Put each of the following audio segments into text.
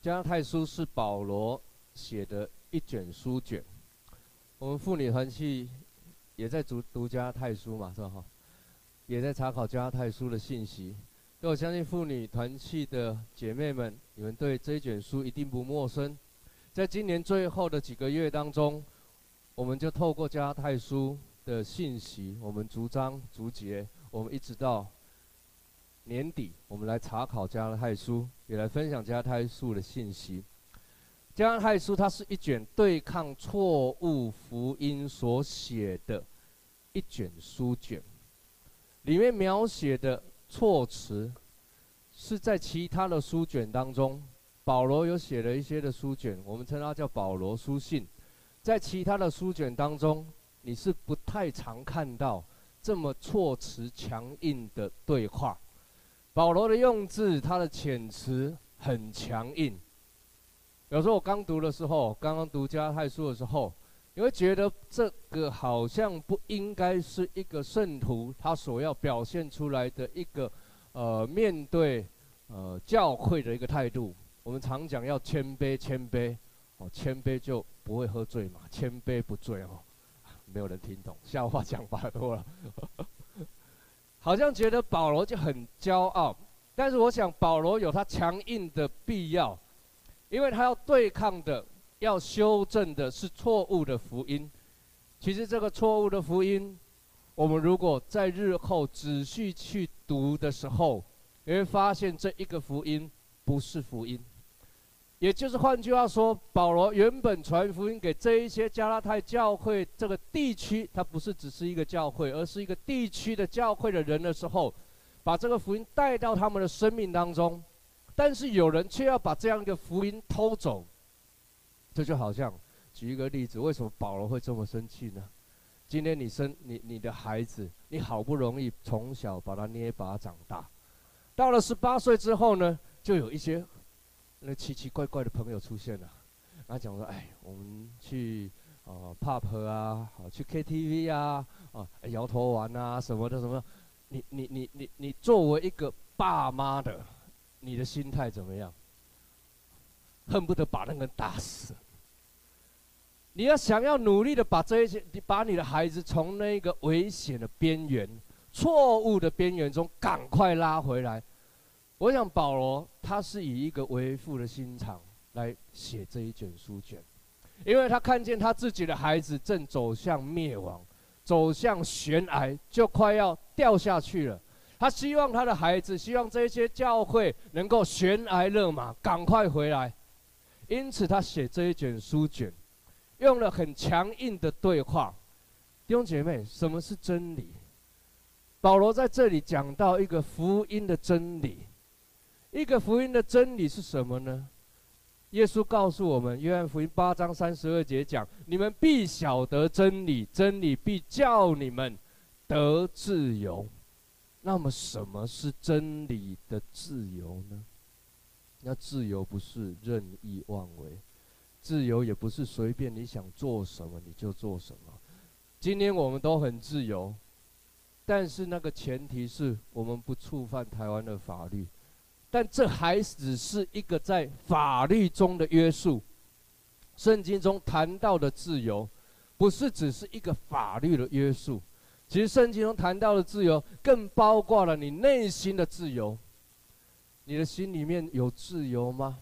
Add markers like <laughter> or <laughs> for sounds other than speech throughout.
加拉太书是保罗写的一卷书卷，我们妇女团契也在读读加拉太书嘛，是吧？哈，也在查考加拉太书的信息。所以我相信妇女团契的姐妹们，你们对这一卷书一定不陌生。在今年最后的几个月当中，我们就透过加拉太书的信息，我们逐章逐节，我们一直到。年底，我们来查考加拉太书，也来分享加拉太书的信息。加拉太书它是一卷对抗错误福音所写的一卷书卷，里面描写的措辞是在其他的书卷当中，保罗有写了一些的书卷，我们称它叫保罗书信，在其他的书卷当中，你是不太常看到这么措辞强硬的对话。保罗的用字，他的遣词很强硬。有时候我刚读的时候，刚刚读加拉太书的时候，你会觉得这个好像不应该是一个圣徒他所要表现出来的一个呃面对呃教会的一个态度。我们常讲要谦卑，谦卑哦，谦卑就不会喝醉嘛，谦卑不醉哦，没有人听懂，笑话讲太多了。好像觉得保罗就很骄傲，但是我想保罗有他强硬的必要，因为他要对抗的、要修正的是错误的福音。其实这个错误的福音，我们如果在日后仔细去读的时候，你会发现这一个福音不是福音。也就是换句话说，保罗原本传福音给这一些加拉太教会这个地区，它不是只是一个教会，而是一个地区的教会的人的时候，把这个福音带到他们的生命当中，但是有人却要把这样一个福音偷走，这就好像举一个例子，为什么保罗会这么生气呢？今天你生你你的孩子，你好不容易从小把他捏把他长大，到了十八岁之后呢，就有一些。那奇奇怪怪的朋友出现了，他讲说：“哎，我们去啊 pub 啊，好去 KTV 啊，啊摇头丸啊什么的什么。你你你你你作为一个爸妈的，你的心态怎么样？恨不得把那个人打死。你要想要努力的把这一些，你把你的孩子从那个危险的边缘、错误的边缘中赶快拉回来。”我想保罗他是以一个为父的心肠来写这一卷书卷，因为他看见他自己的孩子正走向灭亡，走向悬崖，就快要掉下去了。他希望他的孩子，希望这些教会能够悬崖勒马，赶快回来。因此他写这一卷书卷，用了很强硬的对话。弟兄姐妹，什么是真理？保罗在这里讲到一个福音的真理。一个福音的真理是什么呢？耶稣告诉我们，《约翰福音》八章三十二节讲：“你们必晓得真理，真理必叫你们得自由。”那么，什么是真理的自由呢？那自由不是任意妄为，自由也不是随便你想做什么你就做什么。今天我们都很自由，但是那个前提是我们不触犯台湾的法律。但这还只是一个在法律中的约束。圣经中谈到的自由，不是只是一个法律的约束。其实圣经中谈到的自由，更包括了你内心的自由。你的心里面有自由吗？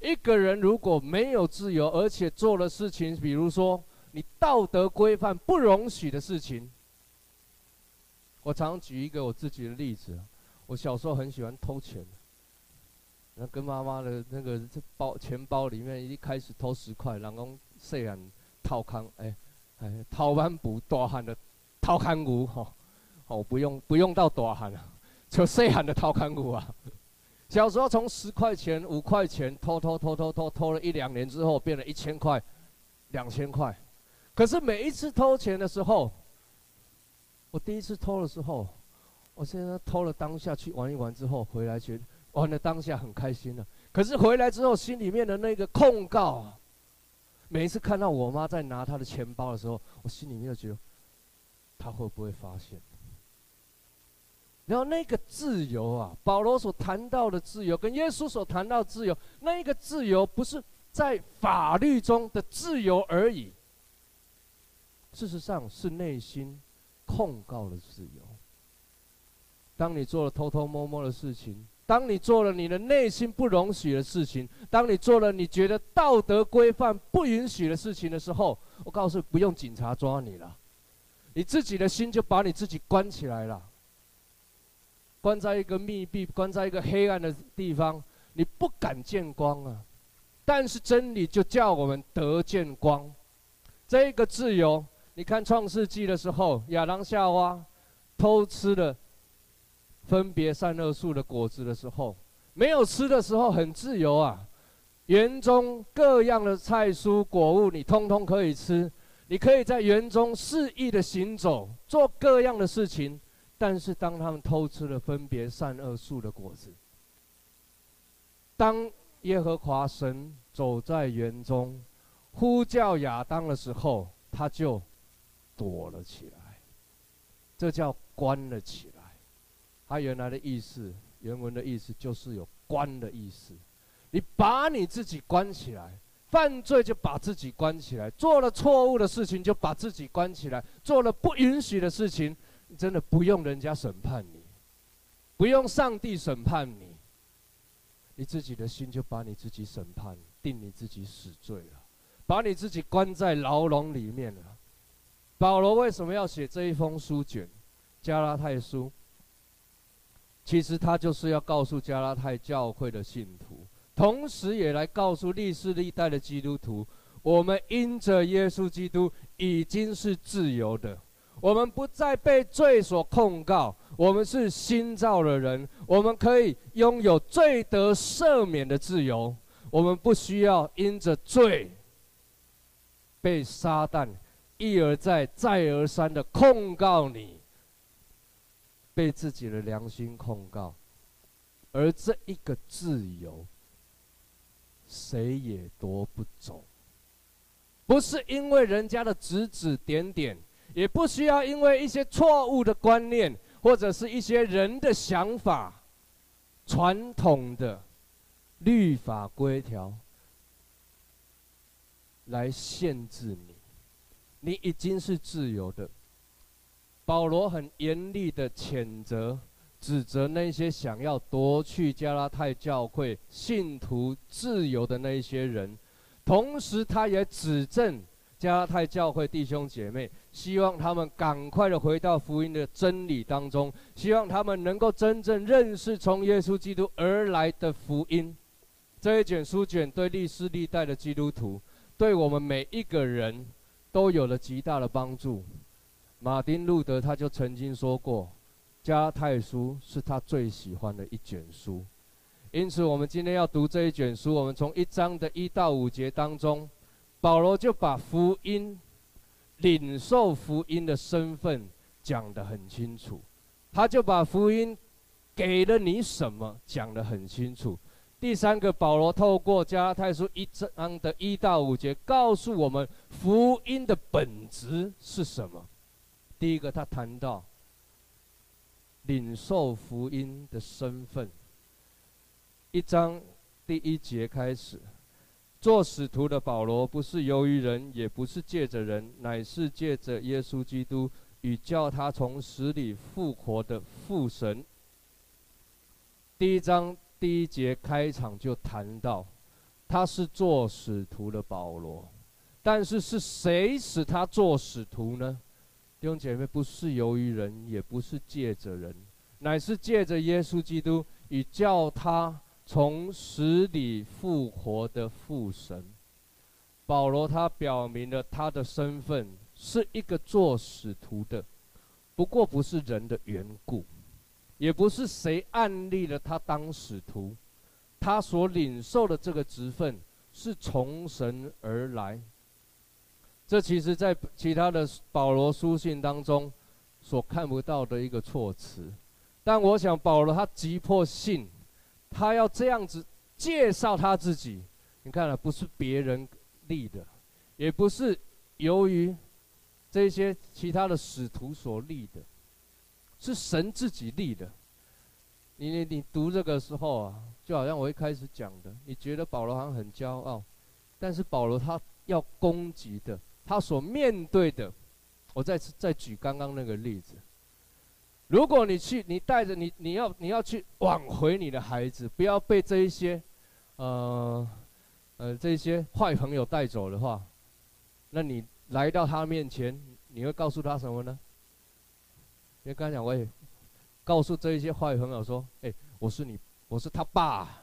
一个人如果没有自由，而且做了事情，比如说你道德规范不容许的事情，我常举一个我自己的例子。我小时候很喜欢偷钱。那跟妈妈的那个这包钱包里面一开始偷十块，然后细汉掏空，哎哎掏完不大汉的掏空牛吼，哦不用不用到大汉了，就细汉的掏空牛啊。小时候从十块钱五块钱偷偷偷偷偷偷了一两年之后，变了一千块、两千块。可是每一次偷钱的时候，我第一次偷的时候，我现在偷了当下去玩一玩之后回来觉得。玩的当下很开心了，可是回来之后心里面的那个控告，啊每一次看到我妈在拿她的钱包的时候，我心里面就觉得，她会不会发现？然后那个自由啊，保罗所谈到的自由，跟耶稣所谈到的自由，那个自由不是在法律中的自由而已。事实上是内心控告的自由。当你做了偷偷摸摸的事情，当你做了你的内心不容许的事情，当你做了你觉得道德规范不允许的事情的时候，我告诉，不用警察抓你了，你自己的心就把你自己关起来了。关在一个密闭、关在一个黑暗的地方，你不敢见光啊！但是真理就叫我们得见光。这个自由，你看创世纪的时候，亚当夏娃偷吃了分别善恶树的果子的时候，没有吃的时候很自由啊，园中各样的菜蔬果物你通通可以吃，你可以在园中肆意的行走，做各样的事情。但是，当他们偷吃了分别善恶树的果子，当耶和华神走在园中，呼叫亚当的时候，他就躲了起来。这叫关了起来。他原来的意思，原文的意思就是有关的意思。你把你自己关起来，犯罪就把自己关起来，做了错误的事情就把自己关起来，做了不允许的事情。真的不用人家审判你，不用上帝审判你，你自己的心就把你自己审判，定你自己死罪了，把你自己关在牢笼里面了。保罗为什么要写这一封书卷？加拉太书，其实他就是要告诉加拉太教会的信徒，同时也来告诉历世历代的基督徒，我们因着耶稣基督已经是自由的。我们不再被罪所控告，我们是新造的人，我们可以拥有罪得赦免的自由。我们不需要因着罪被撒旦一而再、再而三的控告你，被自己的良心控告。而这一个自由，谁也夺不走，不是因为人家的指指点点。也不需要因为一些错误的观念，或者是一些人的想法、传统的律法规条来限制你。你已经是自由的。保罗很严厉的谴责、指责那些想要夺去加拉太教会信徒自由的那一些人，同时他也指证。加拉太教会弟兄姐妹，希望他们赶快的回到福音的真理当中，希望他们能够真正认识从耶稣基督而来的福音。这一卷书卷对历史历代的基督徒，对我们每一个人都有了极大的帮助。马丁路德他就曾经说过，加拉太书是他最喜欢的一卷书。因此，我们今天要读这一卷书，我们从一章的一到五节当中。保罗就把福音、领受福音的身份讲得很清楚，他就把福音给了你什么讲得很清楚。第三个，保罗透过加拉太书一章的一到五节，告诉我们福音的本质是什么。第一个，他谈到领受福音的身份，一章第一节开始。做使徒的保罗，不是由于人，也不是借着人，乃是借着耶稣基督与叫他从死里复活的父神。第一章第一节开场就谈到，他是做使徒的保罗，但是是谁使他做使徒呢？弟兄姐妹，不是由于人，也不是借着人，乃是借着耶稣基督与叫他。从死里复活的父神，保罗他表明了他的身份是一个做使徒的，不过不是人的缘故，也不是谁按立了他当使徒，他所领受的这个职分是从神而来。这其实在其他的保罗书信当中所看不到的一个措辞，但我想保罗他急迫性。他要这样子介绍他自己，你看了，不是别人立的，也不是由于这些其他的使徒所立的，是神自己立的。你你你读这个时候啊，就好像我一开始讲的，你觉得保罗好像很骄傲，但是保罗他要攻击的，他所面对的，我再次再举刚刚那个例子。如果你去，你带着你，你要你要去挽回你的孩子，不要被这一些，呃，呃，这些坏朋友带走的话，那你来到他面前，你会告诉他什么呢？因为刚才讲，我也告诉这一些坏朋友说：“哎，我是你，我是他爸。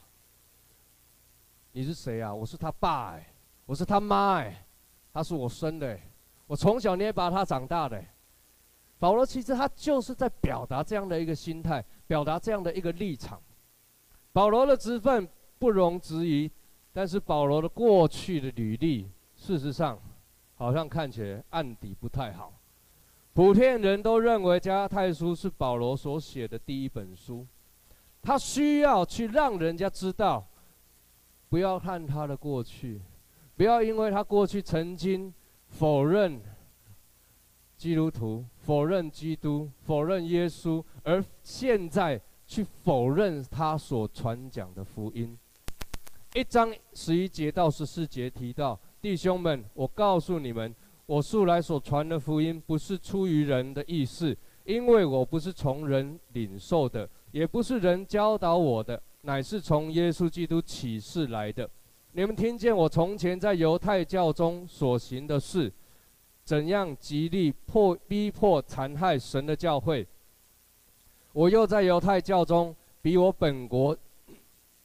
你是谁啊？我是他爸，哎，我是他妈，哎，他是我生的，我从小捏把他长大的。”保罗其实他就是在表达这样的一个心态，表达这样的一个立场。保罗的职分不容置疑，但是保罗的过去的履历，事实上好像看起来案底不太好。普遍人都认为加拉太书是保罗所写的第一本书，他需要去让人家知道，不要看他的过去，不要因为他过去曾经否认。基督徒否认基督，否认耶稣，而现在去否认他所传讲的福音。一章十一节到十四节提到：弟兄们，我告诉你们，我素来所传的福音，不是出于人的意思，因为我不是从人领受的，也不是人教导我的，乃是从耶稣基督启示来的。你们听见我从前在犹太教中所行的事。怎样极力迫逼迫残害神的教会？我又在犹太教中比我本国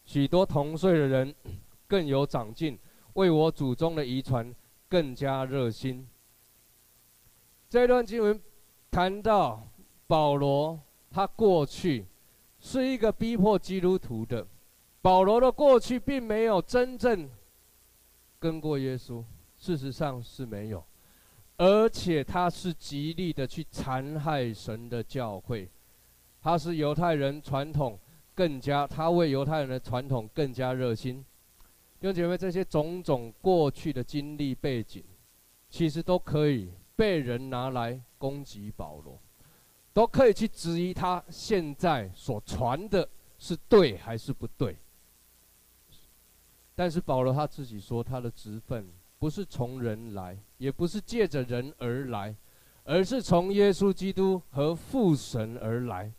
许多同岁的人 <coughs> 更有长进，为我祖宗的遗传更加热心。这段经文谈到保罗，他过去是一个逼迫基督徒的。保罗的过去并没有真正跟过耶稣，事实上是没有。而且他是极力的去残害神的教会，他是犹太人传统更加，他为犹太人的传统更加热心。弟兄姐妹，这些种种过去的经历背景，其实都可以被人拿来攻击保罗，都可以去质疑他现在所传的是对还是不对。但是保罗他自己说，他的职分。不是从人来，也不是借着人而来，而是从耶稣基督和父神而来。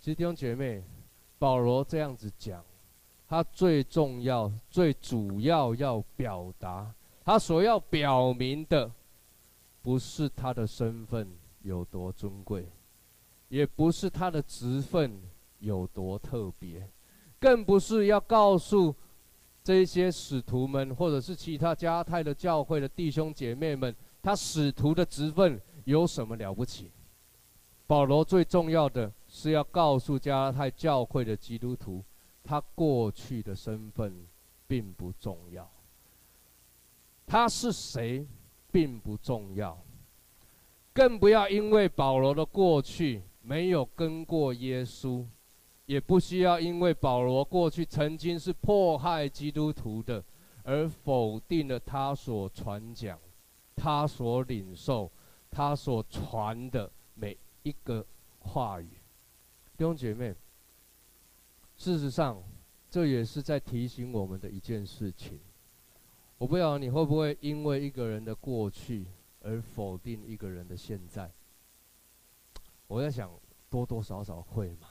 其实弟兄姐妹，保罗这样子讲，他最重要、最主要要表达，他所要表明的，不是他的身份有多尊贵，也不是他的职分有多特别，更不是要告诉。这些使徒们，或者是其他加泰的教会的弟兄姐妹们，他使徒的职分有什么了不起？保罗最重要的是要告诉加拉太教会的基督徒，他过去的身份并不重要，他是谁并不重要，更不要因为保罗的过去没有跟过耶稣。也不需要因为保罗过去曾经是迫害基督徒的，而否定了他所传讲、他所领受、他所传的每一个话语。弟兄姐妹，事实上，这也是在提醒我们的一件事情。我不知道你会不会因为一个人的过去而否定一个人的现在？我在想，多多少少会嘛，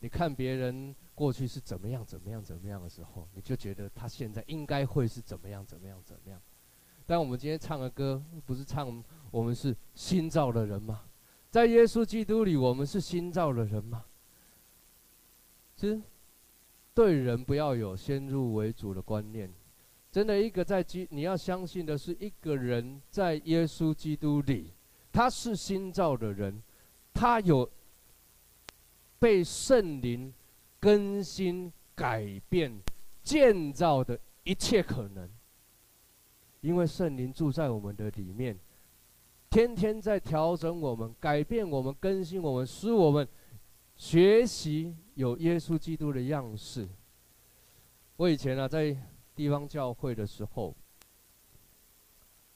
你看别人过去是怎么样、怎么样、怎么样的时候，你就觉得他现在应该会是怎么样、怎么样、怎么样。但我们今天唱的歌，不是唱我们是新造的人吗？在耶稣基督里，我们是新造的人吗？其实，对人不要有先入为主的观念。真的，一个在基，你要相信的是，一个人在耶稣基督里，他是新造的人，他有。被圣灵更新、改变、建造的一切可能，因为圣灵住在我们的里面，天天在调整我们、改变我们、更新我们，使我们学习有耶稣基督的样式。我以前啊，在地方教会的时候，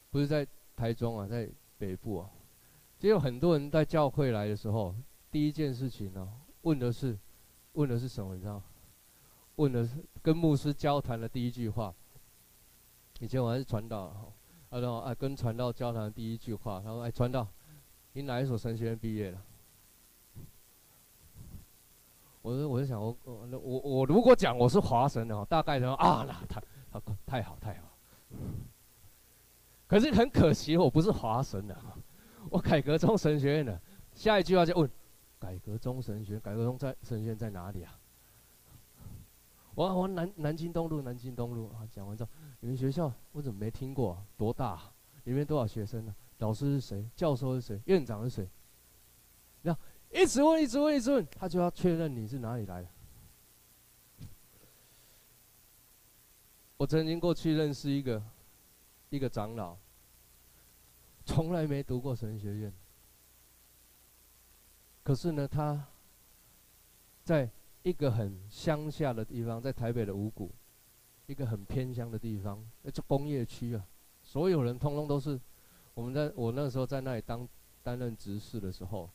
不是在台中啊，在北部啊。就有很多人在教会来的时候，第一件事情呢，问的是，问的是什么？你知道？问的是跟牧师交谈的第一句话。以前我还是传道，啊，然后啊，跟传道交谈的第一句话，他说：“哎，传道，你哪一所神学院毕业的？”我说：“我就想，我我我我如果讲我是华神的，大概说啊，那太太好太好。可是很可惜，我不是华神的。”我改革中神学院的，下一句话就问：改革中神学，改革中在神学院在哪里啊？我我南南京东路，南京东路啊。讲完之后，你们学校我怎么没听过？啊多大？里面多少学生呢？老师是谁？教授是谁？院长是谁？那一直问，一直问，一直问，他就要确认你是哪里来的。我曾经过去认识一个一个长老。从来没读过神学院，可是呢，他在一个很乡下的地方，在台北的五股，一个很偏乡的地方，那是工业区啊。所有人通通都是我们在我那时候在那里当担任执事的时候，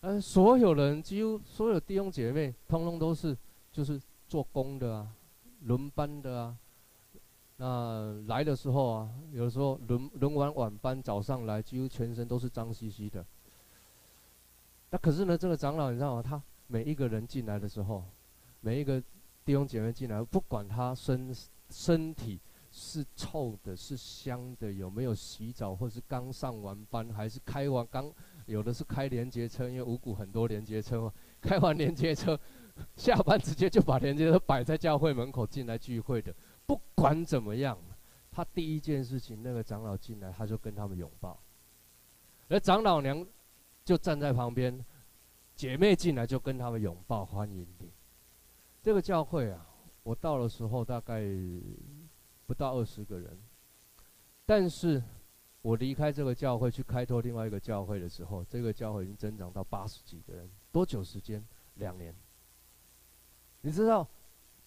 呃，所有人几乎所有弟兄姐妹，通通都是就是做工的啊，轮班的啊。那来的时候啊，有时候轮轮完晚班，早上来几乎全身都是脏兮兮的。那可是呢，这个长老你知道吗？他每一个人进来的时候，每一个弟兄姐妹进来，不管他身身体是臭的、是香的，有没有洗澡，或是刚上完班，还是开完刚有的是开连接车，因为五谷很多连接车嘛，开完连接车 <laughs> 下班直接就把连接车摆在教会门口进来聚会的。不管怎么样，他第一件事情，那个长老进来，他就跟他们拥抱，而长老娘就站在旁边，姐妹进来就跟他们拥抱欢迎你。这个教会啊，我到的时候大概不到二十个人，但是我离开这个教会去开拓另外一个教会的时候，这个教会已经增长到八十几个人，多久时间？两年。你知道？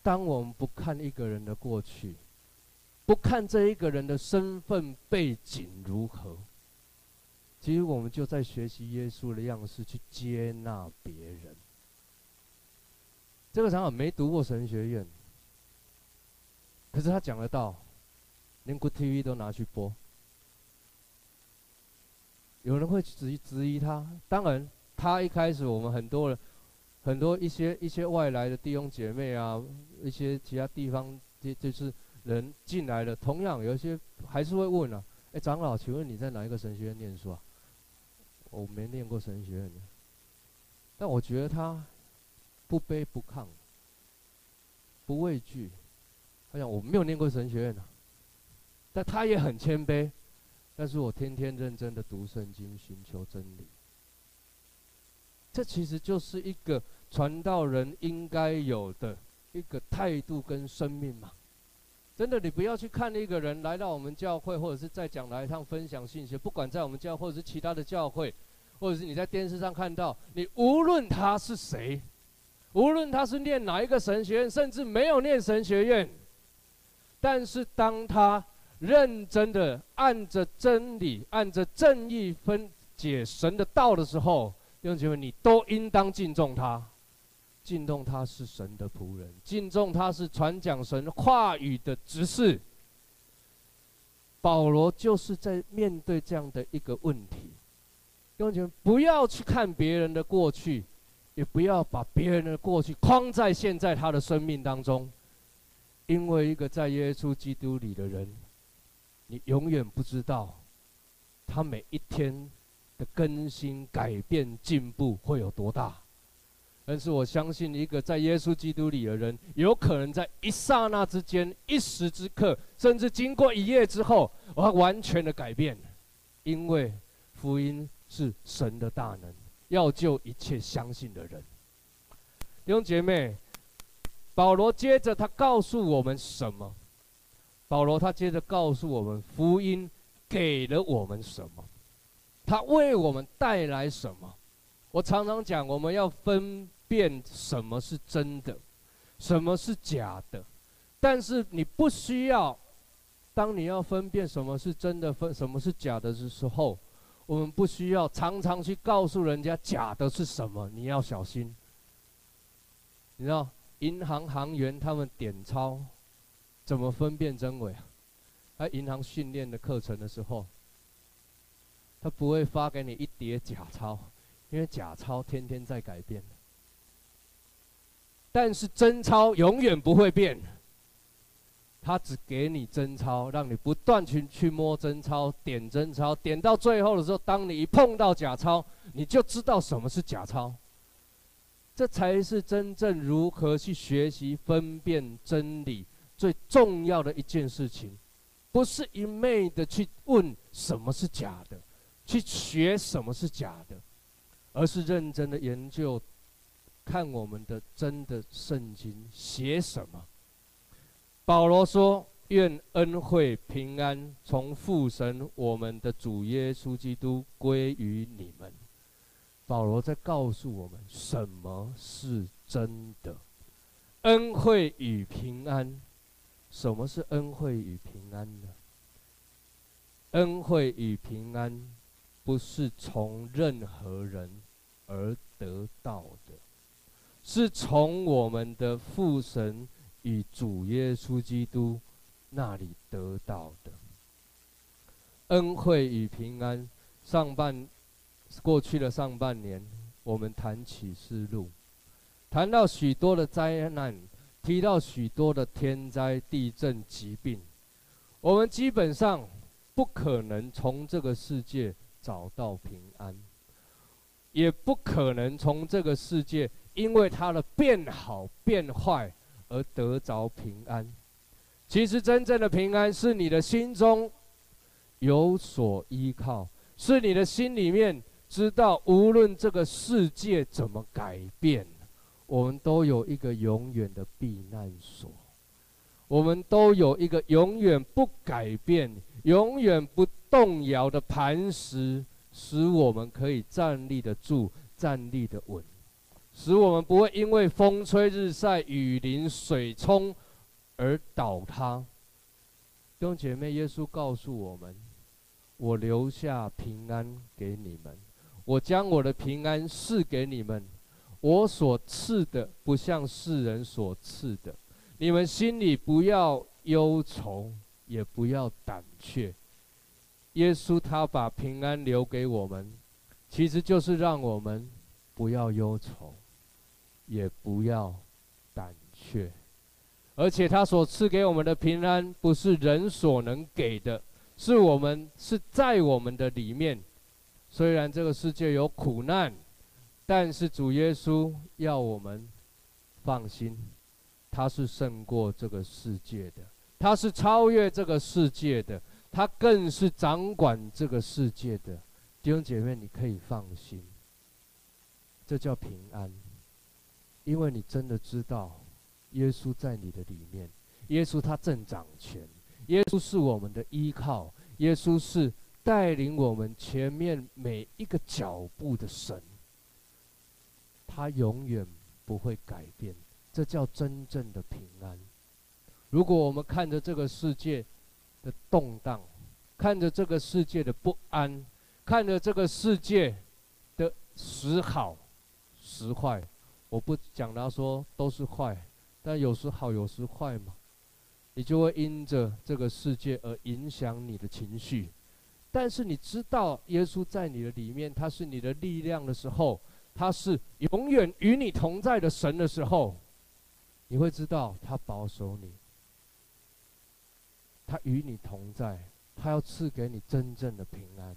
当我们不看一个人的过去，不看这一个人的身份背景如何，其实我们就在学习耶稣的样式去接纳别人。这个长老没读过神学院，可是他讲得到，连 Good TV 都拿去播。有人会质疑质疑他，当然，他一开始我们很多人。很多一些一些外来的弟兄姐妹啊，一些其他地方这就是人进来了，同样有些还是会问啊，哎，长老，请问你在哪一个神学院念书啊？我没念过神学院的，但我觉得他不卑不亢，不畏惧，他讲我没有念过神学院的，但他也很谦卑，但是我天天认真的读圣经，寻求真理，这其实就是一个。传道人应该有的一个态度跟生命嘛，真的，你不要去看一个人来到我们教会，或者是在讲来一趟分享信息，不管在我们教会或者是其他的教会，或者是你在电视上看到，你无论他是谁，无论他是念哪一个神学院，甚至没有念神学院，但是当他认真的按着真理、按着正义分解神的道的时候，弟兄姐妹，你都应当敬重他。敬重他是神的仆人，敬重他是传讲神话语的执事。保罗就是在面对这样的一个问题，弟兄不要去看别人的过去，也不要把别人的过去框在现在他的生命当中，因为一个在耶稣基督里的人，你永远不知道他每一天的更新、改变、进步会有多大。但是我相信，一个在耶稣基督里的人，有可能在一刹那之间、一时之刻，甚至经过一夜之后，我完全的改变，因为福音是神的大能，要救一切相信的人。弟兄姐妹，保罗接着他告诉我们什么？保罗他接着告诉我们，福音给了我们什么？他为我们带来什么？我常常讲，我们要分。辨什么是真的，什么是假的，但是你不需要。当你要分辨什么是真的，分什么是假的的时候，我们不需要常常去告诉人家假的是什么，你要小心。你知道银行行员他们点钞怎么分辨真伪？在银行训练的课程的时候，他不会发给你一叠假钞，因为假钞天天在改变。但是真钞永远不会变，他只给你真钞，让你不断去去摸真钞、点真钞，点到最后的时候，当你一碰到假钞，你就知道什么是假钞。这才是真正如何去学习分辨真理最重要的一件事情，不是一昧的去问什么是假的，去学什么是假的，而是认真的研究。看我们的真的圣经写什么？保罗说：“愿恩惠平安从父神我们的主耶稣基督归于你们。”保罗在告诉我们什么是真的？恩惠与平安。什么是恩惠与平安呢？恩惠与平安不是从任何人而得到的。是从我们的父神与主耶稣基督那里得到的恩惠与平安。上半过去的上半年，我们谈启示录，谈到许多的灾难，提到许多的天灾、地震、疾病，我们基本上不可能从这个世界找到平安，也不可能从这个世界。因为他的变好变坏而得着平安，其实真正的平安是你的心中有所依靠，是你的心里面知道，无论这个世界怎么改变，我们都有一个永远的避难所，我们都有一个永远不改变、永远不动摇的磐石，使我们可以站立得住、站立得稳。使我们不会因为风吹日晒、雨淋、水冲而倒塌。弟兄姐妹，耶稣告诉我们：“我留下平安给你们，我将我的平安赐给你们。我所赐的不像世人所赐的。你们心里不要忧愁，也不要胆怯。”耶稣他把平安留给我们，其实就是让我们不要忧愁。也不要胆怯，而且他所赐给我们的平安，不是人所能给的，是我们是在我们的里面。虽然这个世界有苦难，但是主耶稣要我们放心，他是胜过这个世界的，他是超越这个世界的，他更是掌管这个世界的。弟兄姐妹，你可以放心，这叫平安。因为你真的知道，耶稣在你的里面，耶稣他正掌权，耶稣是我们的依靠，耶稣是带领我们前面每一个脚步的神，他永远不会改变，这叫真正的平安。如果我们看着这个世界的动荡，看着这个世界的不安，看着这个世界的时好时坏。我不讲他说都是坏，但有时好，有时坏嘛，你就会因着这个世界而影响你的情绪。但是你知道耶稣在你的里面，他是你的力量的时候，他是永远与你同在的神的时候，你会知道他保守你，他与你同在，他要赐给你真正的平安。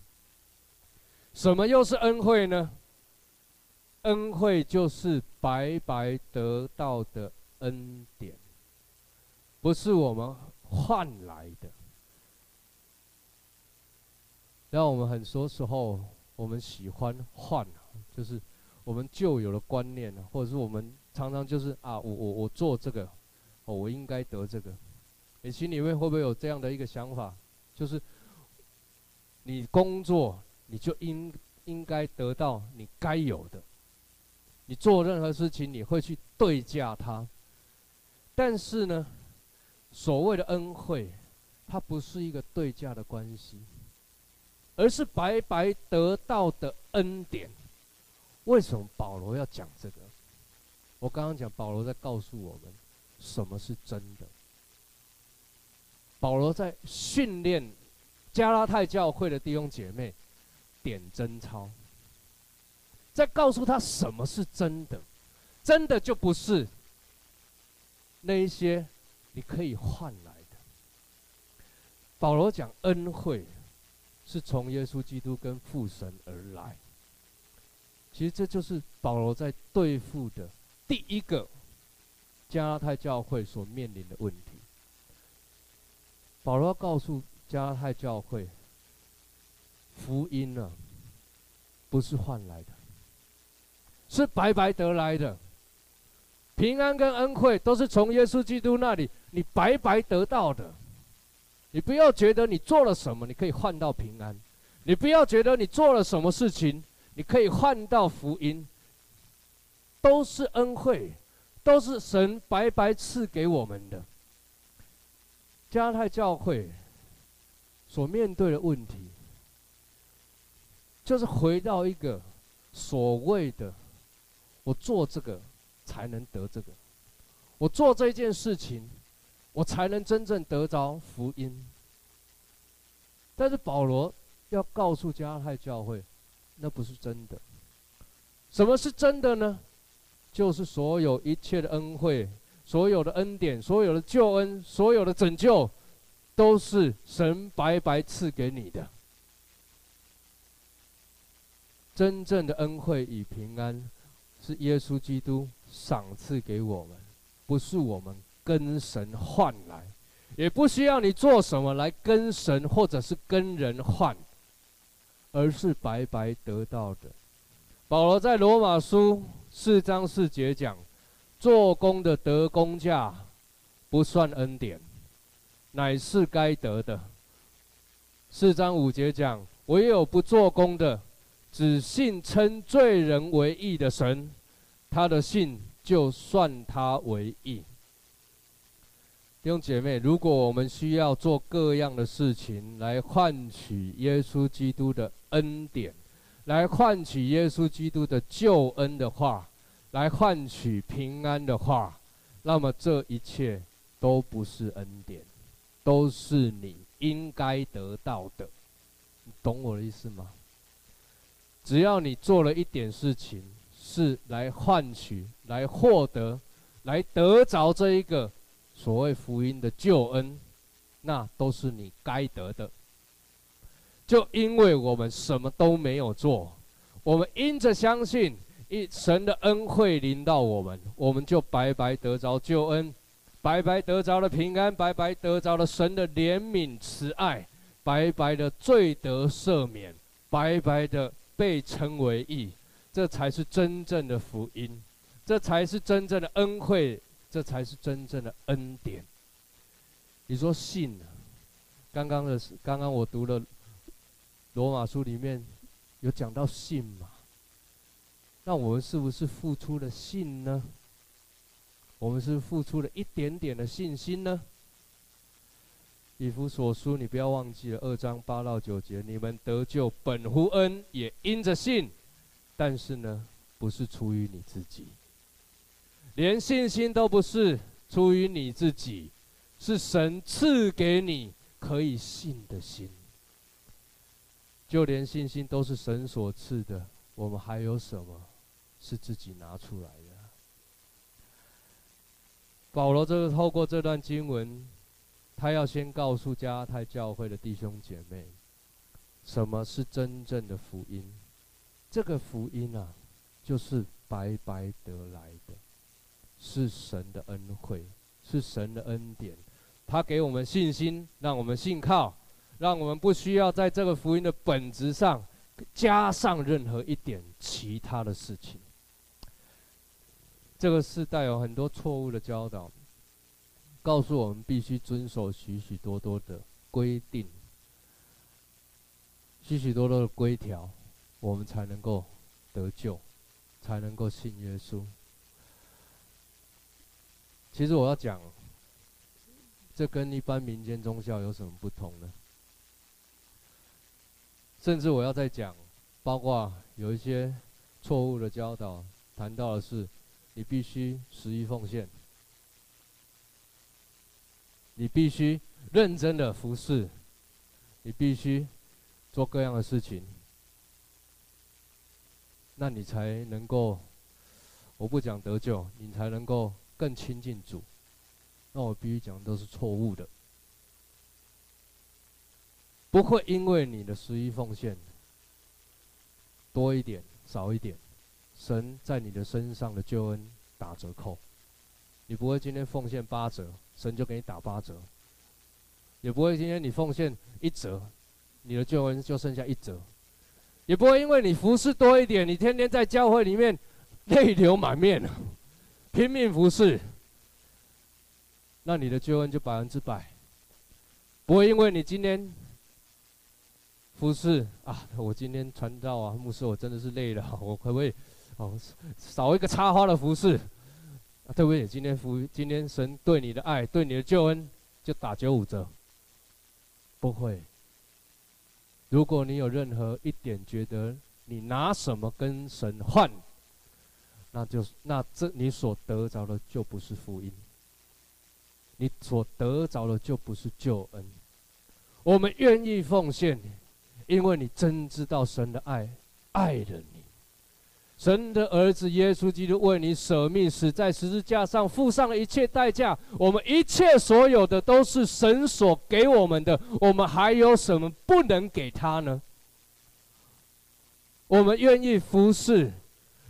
什么又是恩惠呢？恩惠就是白白得到的恩典，不是我们换来的。让我们很多时候，我们喜欢换，就是我们旧有的观念，或者是我们常常就是啊，我我我做这个，哦，我应该得这个。你心里面会不会有这样的一个想法？就是你工作，你就应应该得到你该有的。你做任何事情，你会去对价它，但是呢，所谓的恩惠，它不是一个对价的关系，而是白白得到的恩典。为什么保罗要讲这个？我刚刚讲，保罗在告诉我们什么是真的。保罗在训练加拉太教会的弟兄姐妹点真操，在告诉他什么是真的。真的就不是那一些你可以换来的。保罗讲恩惠是从耶稣基督跟父神而来。其实这就是保罗在对付的第一个加拉太教会所面临的问题。保罗告诉加拉太教会，福音呢，不是换来的，是白白得来的。平安跟恩惠都是从耶稣基督那里，你白白得到的。你不要觉得你做了什么，你可以换到平安；你不要觉得你做了什么事情，你可以换到福音。都是恩惠，都是神白白赐给我们的。加太教会所面对的问题，就是回到一个所谓的“我做这个才能得这个，我做这件事情，我才能真正得着福音。”但是保罗要告诉加太教会，那不是真的。什么是真的呢？就是所有一切的恩惠。所有的恩典，所有的救恩，所有的拯救，都是神白白赐给你的。真正的恩惠与平安，是耶稣基督赏赐给我们，不是我们跟神换来，也不需要你做什么来跟神或者是跟人换，而是白白得到的。保罗在罗马书四章四节讲。做工的得工价，不算恩典，乃是该得的。四章五节讲，唯有不做工的，只信称罪人为义的神，他的信就算他为义。弟兄姐妹，如果我们需要做各样的事情来换取耶稣基督的恩典，来换取耶稣基督的救恩的话，来换取平安的话，那么这一切都不是恩典，都是你应该得到的。你懂我的意思吗？只要你做了一点事情，是来换取、来获得、来得着这一个所谓福音的救恩，那都是你该得的。就因为我们什么都没有做，我们因着相信。一神的恩惠临到我们，我们就白白得着救恩，白白得着了平安，白白得着了神的怜悯慈爱，白白的罪得赦免，白白的被称为义，这才是真正的福音，这才是真正的恩惠，这才是真正的恩典。你说信？刚刚的刚刚我读了罗马书里面有讲到信吗？那我们是不是付出了信呢？我们是付出了一点点的信心呢？以弗所书，你不要忘记了二章八到九节，你们得救本乎恩，也因着信，但是呢，不是出于你自己，连信心都不是出于你自己，是神赐给你可以信的心，就连信心都是神所赐的，我们还有什么？是自己拿出来的。保罗这个透过这段经文，他要先告诉加拉太教会的弟兄姐妹，什么是真正的福音。这个福音啊，就是白白得来的，是神的恩惠，是神的恩典。他给我们信心，让我们信靠，让我们不需要在这个福音的本质上加上任何一点其他的事情。这个时代有很多错误的教导，告诉我们必须遵守许许多多的规定，许许多多的规条，我们才能够得救，才能够信耶稣。其实我要讲，这跟一般民间宗教有什么不同呢？甚至我要再讲，包括有一些错误的教导，谈到的是，你必须十一奉献，你必须认真的服侍，你必须做各样的事情，那你才能够，我不讲得救，你才能够更亲近主。那我必须讲都是错误的。不会因为你的十一奉献多一点少一点，神在你的身上的救恩打折扣。你不会今天奉献八折，神就给你打八折；也不会今天你奉献一折，你的救恩就剩下一折；也不会因为你服侍多一点，你天天在教会里面泪流满面，拼命服侍，那你的救恩就百分之百。不会因为你今天。服侍啊！我今天传道啊，牧师，我真的是累了。我可不可以哦少一个插花的服侍？啊，对不对？今天福，今天神对你的爱，对你的救恩，就打九五折。不会。如果你有任何一点觉得你拿什么跟神换，那就那这你所得着的就不是福音，你所得着的就不是救恩。我们愿意奉献。因为你真知道神的爱，爱着你，神的儿子耶稣基督为你舍命，死在十字架上，付上了一切代价。我们一切所有的都是神所给我们的，我们还有什么不能给他呢？我们愿意服侍，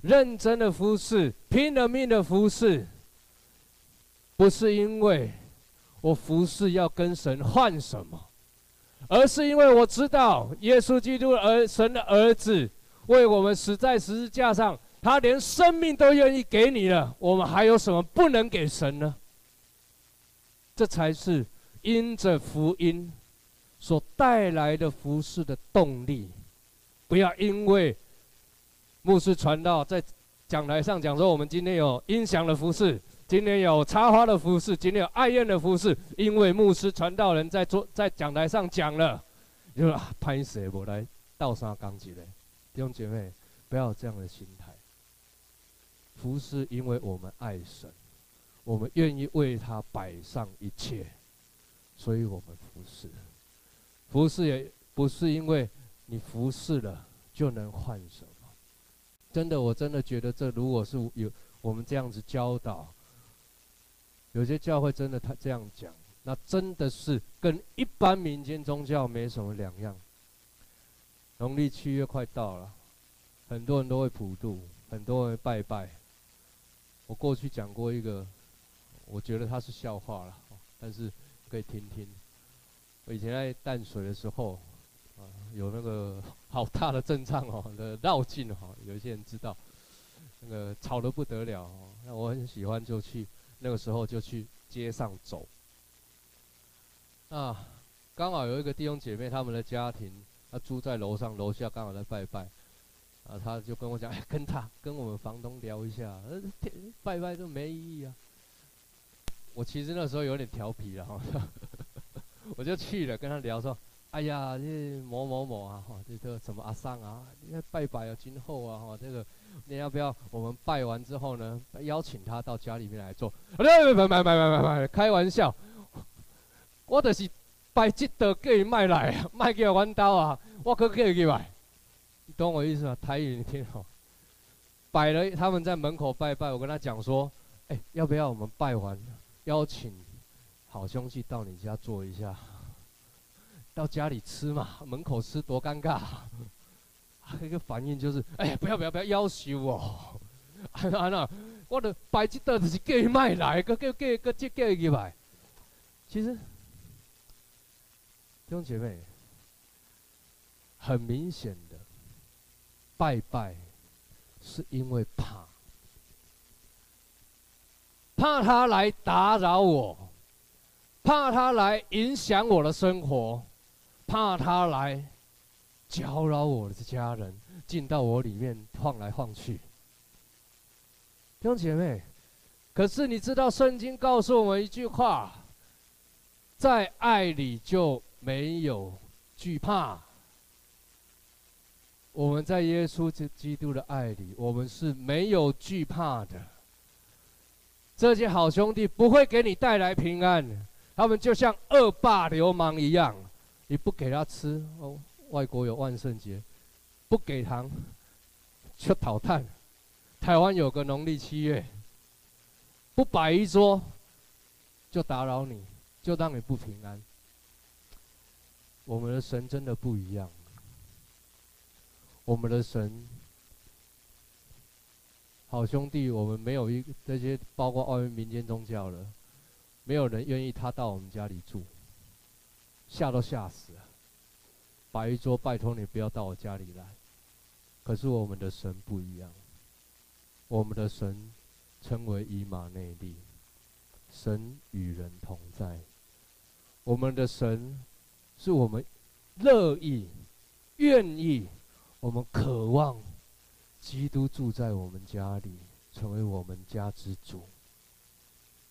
认真的服侍，拼了命的服侍，不是因为我服侍要跟神换什么。而是因为我知道，耶稣基督儿神的儿子为我们死在十字架上，他连生命都愿意给你了，我们还有什么不能给神呢？这才是因着福音所带来的服事的动力。不要因为牧师传道在讲台上讲说，我们今天有音响的服事。今天有插花的服饰，今天有爱宴的服饰，因为牧师传道人在做在讲台上讲了，就说啊，拍谁我来倒沙钢琴嘞？弟兄姐妹，不要有这样的心态。服侍，因为我们爱神，我们愿意为他摆上一切，所以我们服侍。服侍也不是因为你服侍了就能换什么。真的，我真的觉得这如果是有我们这样子教导。有些教会真的他这样讲，那真的是跟一般民间宗教没什么两样。农历七月快到了，很多人都会普渡，很多人拜拜。我过去讲过一个，我觉得它是笑话了，但是可以听听。我以前在淡水的时候，啊，有那个 <laughs> 好大的阵仗哦，的绕境哈，有一些人知道，那个吵得不得了，那我很喜欢就去。那个时候就去街上走，啊，刚好有一个弟兄姐妹，他们的家庭，他住在楼上，楼下刚好在拜拜，啊，他就跟我讲，哎，跟他跟我们房东聊一下，呃拜拜都没意义啊。我其实那时候有点调皮了哈，<laughs> 我就去了，跟他聊说。哎呀，这某某某啊，哈，这个什么阿桑啊，你看拜拜啊，今后啊，哈，这个你要不要？我们拜完之后呢，邀请他到家里面来坐。哎，别别别别别别别，开玩笑，我就是拜这道叫伊卖来，卖叫弯刀啊，我可可以给买，你懂我意思吗？台语你听好，摆了他们在门口拜拜，我跟他讲说，哎，要不要我们拜完，邀请好兄弟到你家坐一下？到家里吃嘛，门口吃多尴尬。一个反应就是，哎呀，不要不要不要，要求我。安安那，我的摆这道就是叫伊卖来，个叫叫个叫叫伊去买。其实，弟兄姐妹，很明显的，拜拜是因为怕，怕他来打扰我，怕他来影响我的生活。怕他来搅扰我的家人，进到我里面晃来晃去。弟兄姐妹，可是你知道圣经告诉我们一句话：在爱里就没有惧怕。我们在耶稣基督的爱里，我们是没有惧怕的。这些好兄弟不会给你带来平安，他们就像恶霸流氓一样，你不给他吃哦，外国有万圣节，不给糖，就讨炭。台湾有个农历七月，不摆一桌，就打扰你，就让你不平安。我们的神真的不一样。我们的神，好兄弟，我们没有一这些，包括外面民间宗教了，没有人愿意他到我们家里住，吓都吓死了。摆一桌，拜托你不要到我家里来。可是我们的神不一样，我们的神称为以马内利，神与人同在。我们的神是我们乐意、愿意。我们渴望基督住在我们家里，成为我们家之主。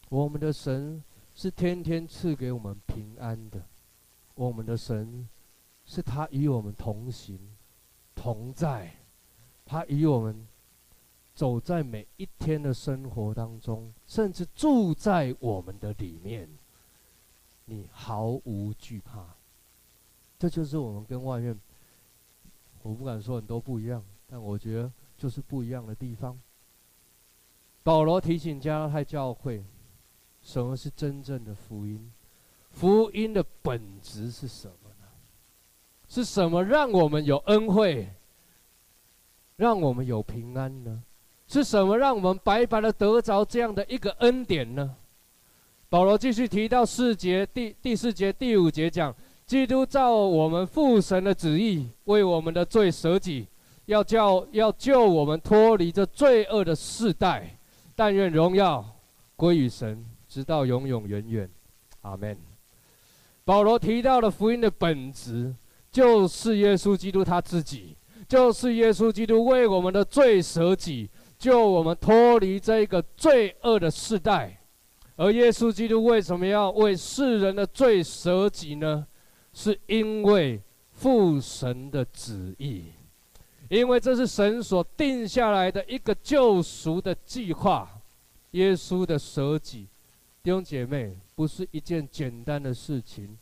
我们的神是天天赐给我们平安的，我们的神是他与我们同行、同在，他与我们走在每一天的生活当中，甚至住在我们的里面，你毫无惧怕。这就是我们跟外面。我不敢说很多不一样，但我觉得就是不一样的地方。保罗提醒加拉太教会，什么是真正的福音？福音的本质是什么呢？是什么让我们有恩惠，让我们有平安呢？是什么让我们白白的得着这样的一个恩典呢？保罗继续提到四节第第四节第五节讲。基督照我们父神的旨意，为我们的罪舍己，要叫要救我们脱离这罪恶的世代。但愿荣耀归于神，直到永永远远。阿门。保罗提到的福音的本质，就是耶稣基督他自己，就是耶稣基督为我们的罪舍己，救我们脱离这个罪恶的世代。而耶稣基督为什么要为世人的罪舍己呢？是因为父神的旨意，因为这是神所定下来的一个救赎的计划。耶稣的舍己，弟兄姐妹，不是一件简单的事情。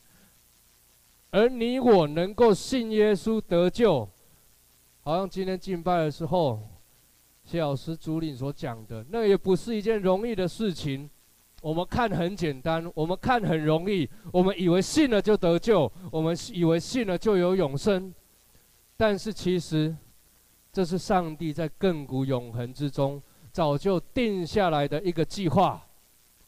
而你我能够信耶稣得救，好像今天敬拜的时候，谢老师主领所讲的，那也不是一件容易的事情。我们看很简单，我们看很容易，我们以为信了就得救，我们以为信了就有永生，但是其实，这是上帝在亘古永恒之中早就定下来的一个计划。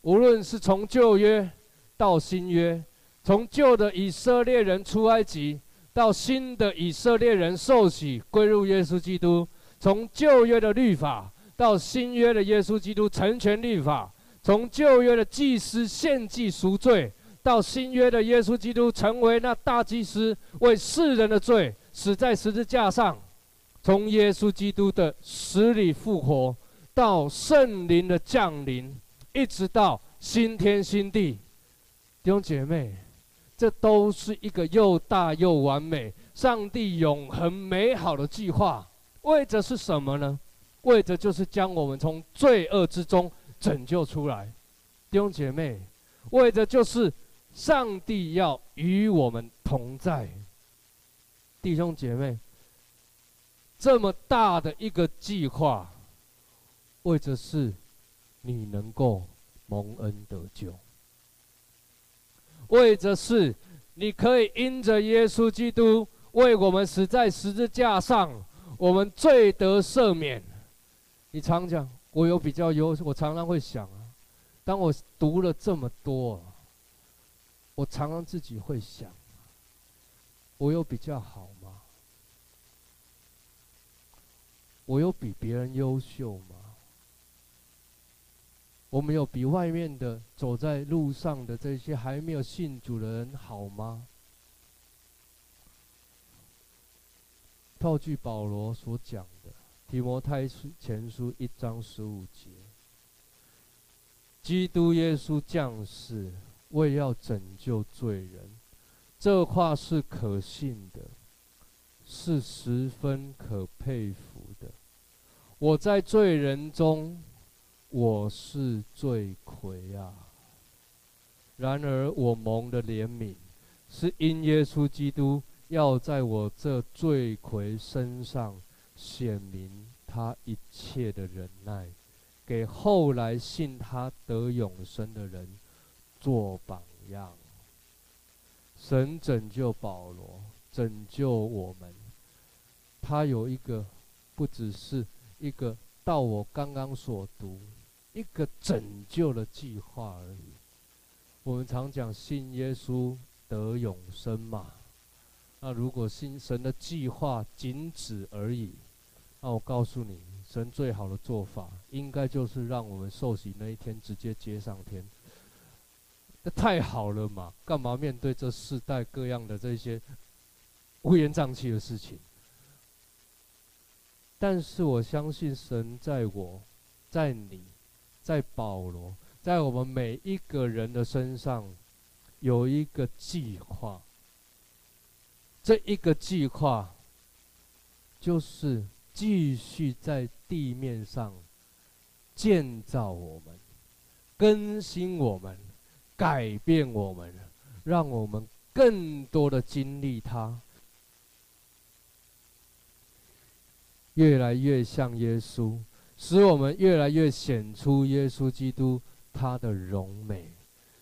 无论是从旧约到新约，从旧的以色列人出埃及，到新的以色列人受洗归入耶稣基督，从旧约的律法到新约的耶稣基督成全律法。从旧约的祭司献祭赎罪，到新约的耶稣基督成为那大祭司，为世人的罪死在十字架上；从耶稣基督的死里复活，到圣灵的降临，一直到新天新地。弟兄姐妹，这都是一个又大又完美、上帝永恒美好的计划。为着是什么呢？为着就是将我们从罪恶之中。拯救出来，弟兄姐妹，为的就是上帝要与我们同在。弟兄姐妹，这么大的一个计划，为的是你能够蒙恩得救，为的是你可以因着耶稣基督为我们死在十字架上，我们罪得赦免。你常讲。我有比较优，我常常会想啊，当我读了这么多，我常常自己会想，我有比较好吗？我有比别人优秀吗？我们有比外面的走在路上的这些还没有信主的人好吗？套句保罗所讲。提摩太前书一章十五节，基督耶稣降世，为要拯救罪人，这话是可信的，是十分可佩服的。我在罪人中，我是罪魁啊。然而我蒙的怜悯，是因耶稣基督要在我这罪魁身上显明他一切的忍耐，给后来信他得永生的人做榜样。神拯救保罗，拯救我们，他有一个，不只是一个到我刚刚所读，一个拯救的计划而已。我们常讲信耶稣得永生嘛，那如果信神的计划仅此而已，那我告诉你，神最好的做法，应该就是让我们受洗那一天直接接上天。那太好了嘛，干嘛面对这世代各样的这些乌烟瘴气的事情？但是我相信神在我，在你，在保罗。在我们每一个人的身上，有一个计划。这一个计划，就是继续在地面上建造我们、更新我们、改变我们，让我们更多的经历他，越来越像耶稣，使我们越来越显出耶稣基督。他的荣美，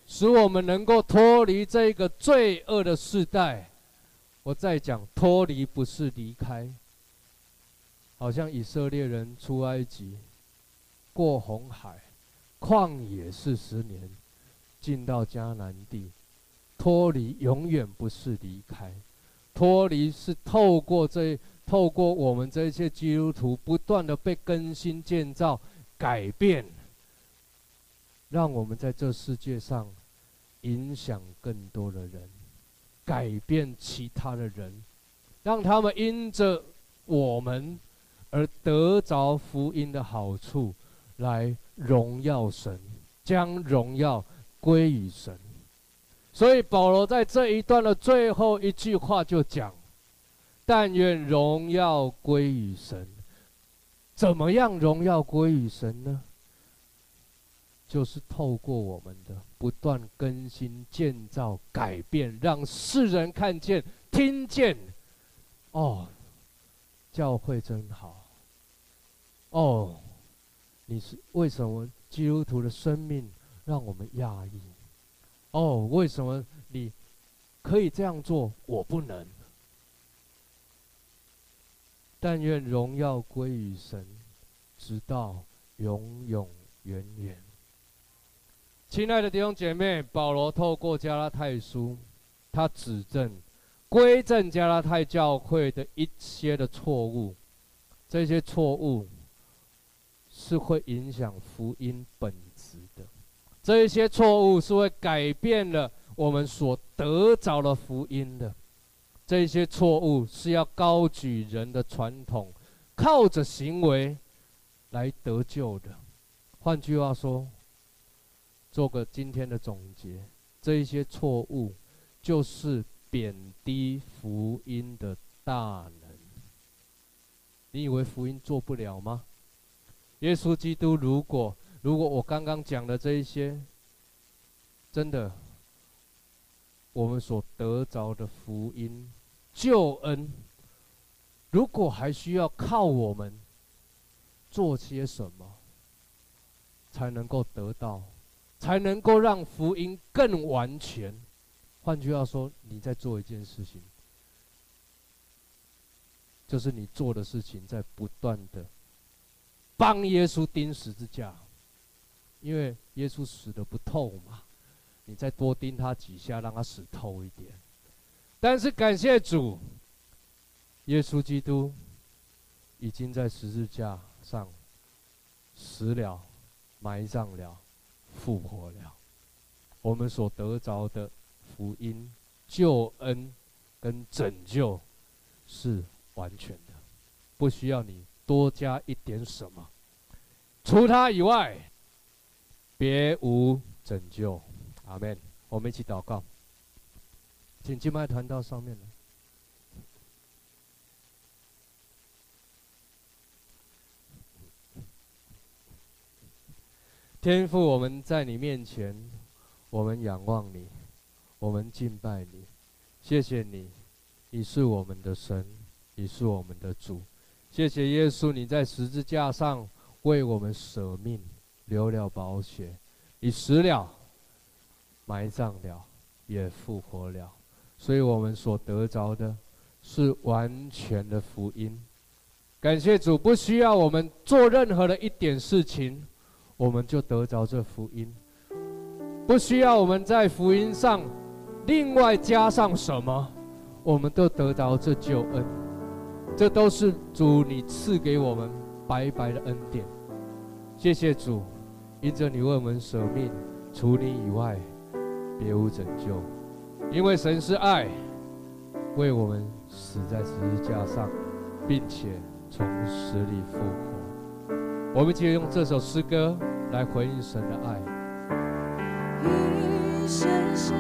使我们能够脱离这个罪恶的世代。我再讲，脱离不是离开。好像以色列人出埃及，过红海，旷野四十年，进到迦南地，脱离永远不是离开，脱离是透过这透过我们这些基督徒不断的被更新、建造、改变。让我们在这世界上影响更多的人，改变其他的人，让他们因着我们而得着福音的好处，来荣耀神，将荣耀归于神。所以保罗在这一段的最后一句话就讲：“但愿荣耀归于神。”怎么样荣耀归于神呢？就是透过我们的不断更新、建造、改变，让世人看见、听见。哦，教会真好。哦，你是为什么基督徒的生命让我们压抑？哦，为什么你可以这样做，我不能？但愿荣耀归于神，直到永永远远。亲爱的弟兄姐妹，保罗透过加拉太书，他指正、归正加拉太教会的一些的错误，这些错误是会影响福音本质的，这一些错误是会改变了我们所得着的福音的，这些错误是要高举人的传统，靠着行为来得救的。换句话说。做个今天的总结，这一些错误就是贬低福音的大能。你以为福音做不了吗？耶稣基督，如果如果我刚刚讲的这一些，真的，我们所得着的福音救恩，如果还需要靠我们做些什么，才能够得到？才能够让福音更完全。换句话说，你在做一件事情，就是你做的事情在不断的帮耶稣钉十字架，因为耶稣死得不透嘛，你再多钉他几下，让他死透一点。但是感谢主，耶稣基督已经在十字架上死了，埋葬了。复活了，我们所得着的福音、救恩跟拯救是完全的，不需要你多加一点什么，除他以外。别无拯救，阿门。我们一起祷告，请敬拜团到上面来。天赋我们在你面前，我们仰望你。我们敬拜你，谢谢你，你是我们的神，你是我们的主。谢谢耶稣，你在十字架上为我们舍命，流了宝血，你死了，埋葬了，也复活了。所以我们所得着的是完全的福音。感谢主，不需要我们做任何的一点事情。我们就得着这福音，不需要我们在福音上另外加上什么，我们都得到这救恩，这都是主你赐给我们白白的恩典。谢谢主，因着你为我们舍命，除你以外别无拯救，因为神是爱，为我们死在十字架上，并且从死里复活。我们就用这首诗歌来回应神的爱。因神是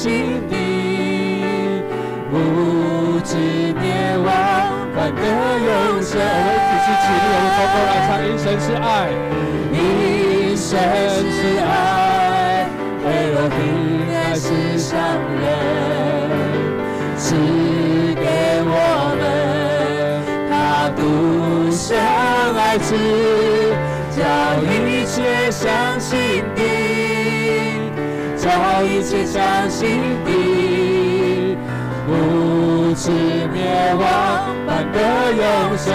心底，不知灭亡。反得永生，我们一起起立，我们从头来唱。一生是爱，一生是爱，为了平安是上人，赐给我们他独生爱子，叫一切相信，叫一切相信你，不至灭亡。的永生，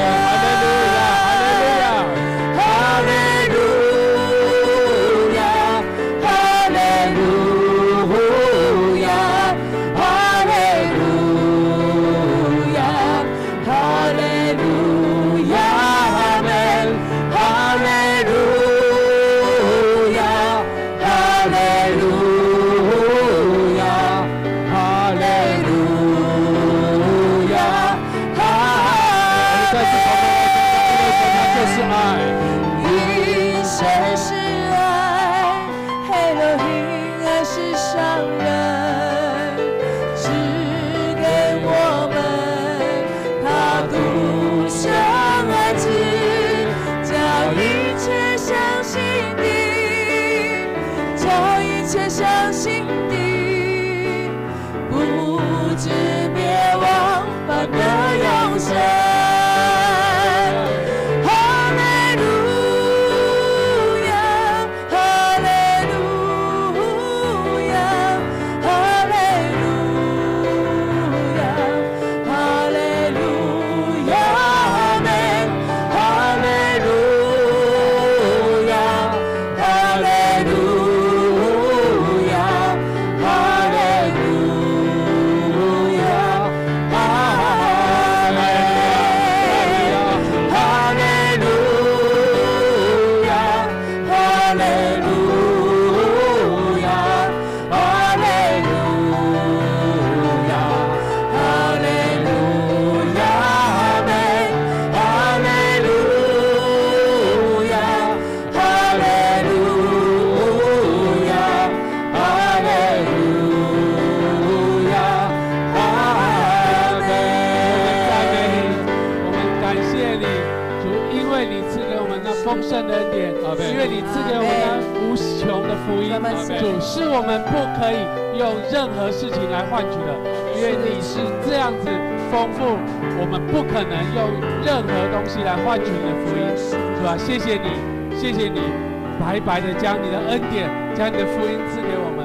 白白的将你的恩典，将你的福音赐给我们。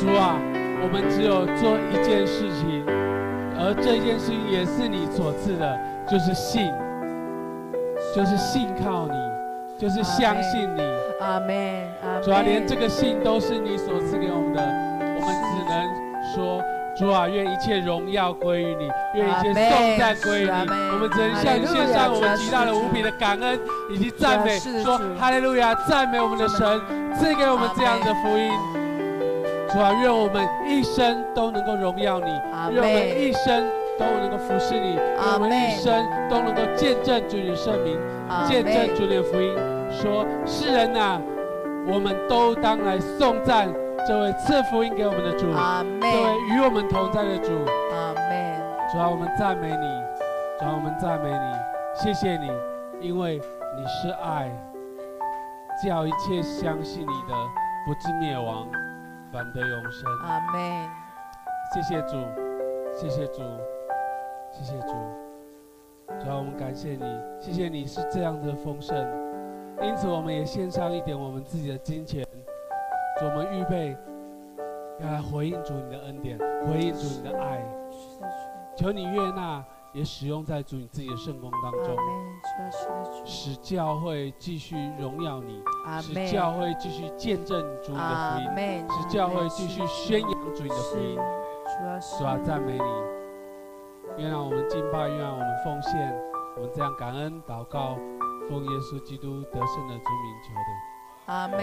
主啊，我们只有做一件事情，而这件事情也是你所赐的，就是信。就是信靠你，就是相信你。阿门。主啊，连这个信都是你所赐给我们的，我们只能说。主啊，愿一切荣耀归于你，愿一切颂赞归于你。我们只能向你献上我们极大的无比的感恩以及赞美，说哈利路亚，赞美我们的神赐给我们这样的福音。主啊，愿我们一生都能够荣耀你，愿我们一生都能够服侍你，愿我们一生都能够见证主你的圣名，见证主你的福音。说世人呐，我们都当来颂赞。这位赐福音给我们的主，这位与我们同在的主。主啊，我们赞美你，主啊，我们赞美你，谢谢你，因为你是爱，叫一切相信你的不至灭亡，反得永生。阿门。谢谢主，谢谢主，谢谢主。主啊，我们感谢你，谢谢你是这样的丰盛，因此我们也献上一点我们自己的金钱。主我们预备要来回应主你的恩典，回应主你的爱。求你悦纳，也使用在主你自己的圣工当中，使教会继续荣耀你，使教会继续见证主你的福音，使教会继续宣扬主你的福音。主啊，赞美你！愿让我们敬拜，愿让我们奉献，我们这样感恩祷告，奉耶稣基督得胜的主名求的。阿门。